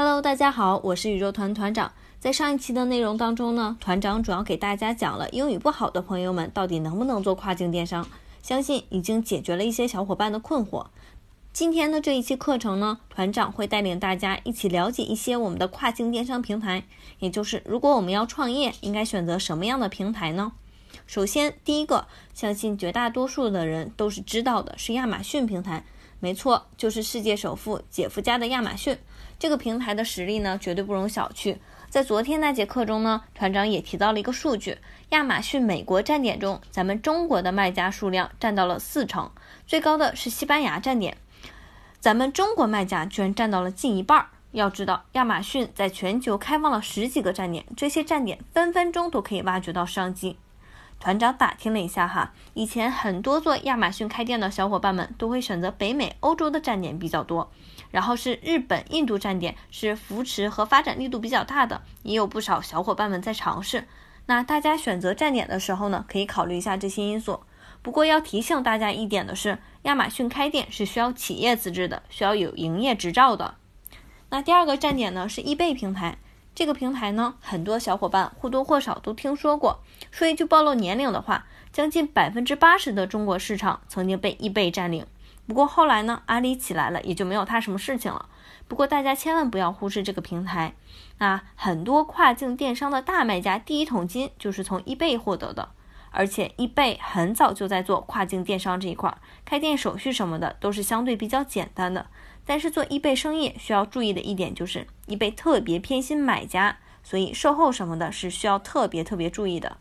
Hello，大家好，我是宇宙团团长。在上一期的内容当中呢，团长主要给大家讲了英语不好的朋友们到底能不能做跨境电商，相信已经解决了一些小伙伴的困惑。今天的这一期课程呢，团长会带领大家一起了解一些我们的跨境电商平台，也就是如果我们要创业，应该选择什么样的平台呢？首先，第一个，相信绝大多数的人都是知道的，是亚马逊平台。没错，就是世界首富姐夫家的亚马逊。这个平台的实力呢，绝对不容小觑。在昨天那节课中呢，团长也提到了一个数据：亚马逊美国站点中，咱们中国的卖家数量占到了四成，最高的是西班牙站点，咱们中国卖家居然占到了近一半。要知道，亚马逊在全球开放了十几个站点，这些站点分分钟都可以挖掘到商机。团长打听了一下哈，以前很多做亚马逊开店的小伙伴们都会选择北美、欧洲的站点比较多，然后是日本、印度站点是扶持和发展力度比较大的，也有不少小伙伴们在尝试。那大家选择站点的时候呢，可以考虑一下这些因素。不过要提醒大家一点的是，亚马逊开店是需要企业资质的，需要有营业执照的。那第二个站点呢是易贝平台。这个平台呢，很多小伙伴或多或少都听说过。说一句暴露年龄的话，将近百分之八十的中国市场曾经被易贝占领。不过后来呢，阿里起来了，也就没有它什么事情了。不过大家千万不要忽视这个平台。啊，很多跨境电商的大卖家第一桶金就是从易贝获得的。而且易贝很早就在做跨境电商这一块，开店手续什么的都是相对比较简单的。但是做易贝生意需要注意的一点就是，易贝特别偏心买家，所以售后什么的是需要特别特别注意的。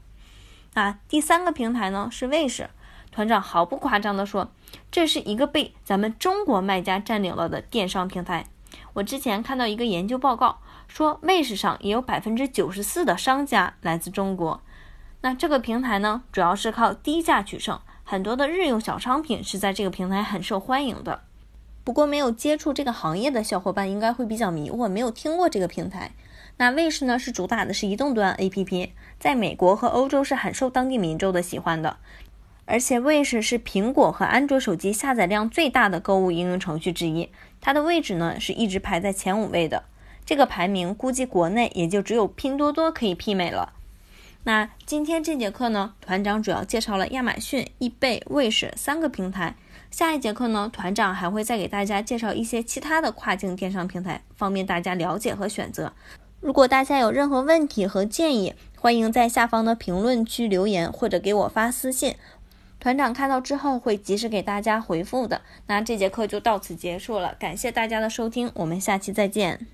那第三个平台呢是卫士，团长毫不夸张的说，这是一个被咱们中国卖家占领了的电商平台。我之前看到一个研究报告，说卫士上也有百分之九十四的商家来自中国。那这个平台呢，主要是靠低价取胜，很多的日用小商品是在这个平台很受欢迎的。不过没有接触这个行业的小伙伴应该会比较迷惑，没有听过这个平台。那卫士呢是主打的是移动端 APP，在美国和欧洲是很受当地民众的喜欢的。而且卫士是苹果和安卓手机下载量最大的购物应用程序之一，它的位置呢是一直排在前五位的。这个排名估计国内也就只有拼多多可以媲美了。那今天这节课呢，团长主要介绍了亚马逊、易贝、卫士三个平台。下一节课呢，团长还会再给大家介绍一些其他的跨境电商平台，方便大家了解和选择。如果大家有任何问题和建议，欢迎在下方的评论区留言或者给我发私信，团长看到之后会及时给大家回复的。那这节课就到此结束了，感谢大家的收听，我们下期再见。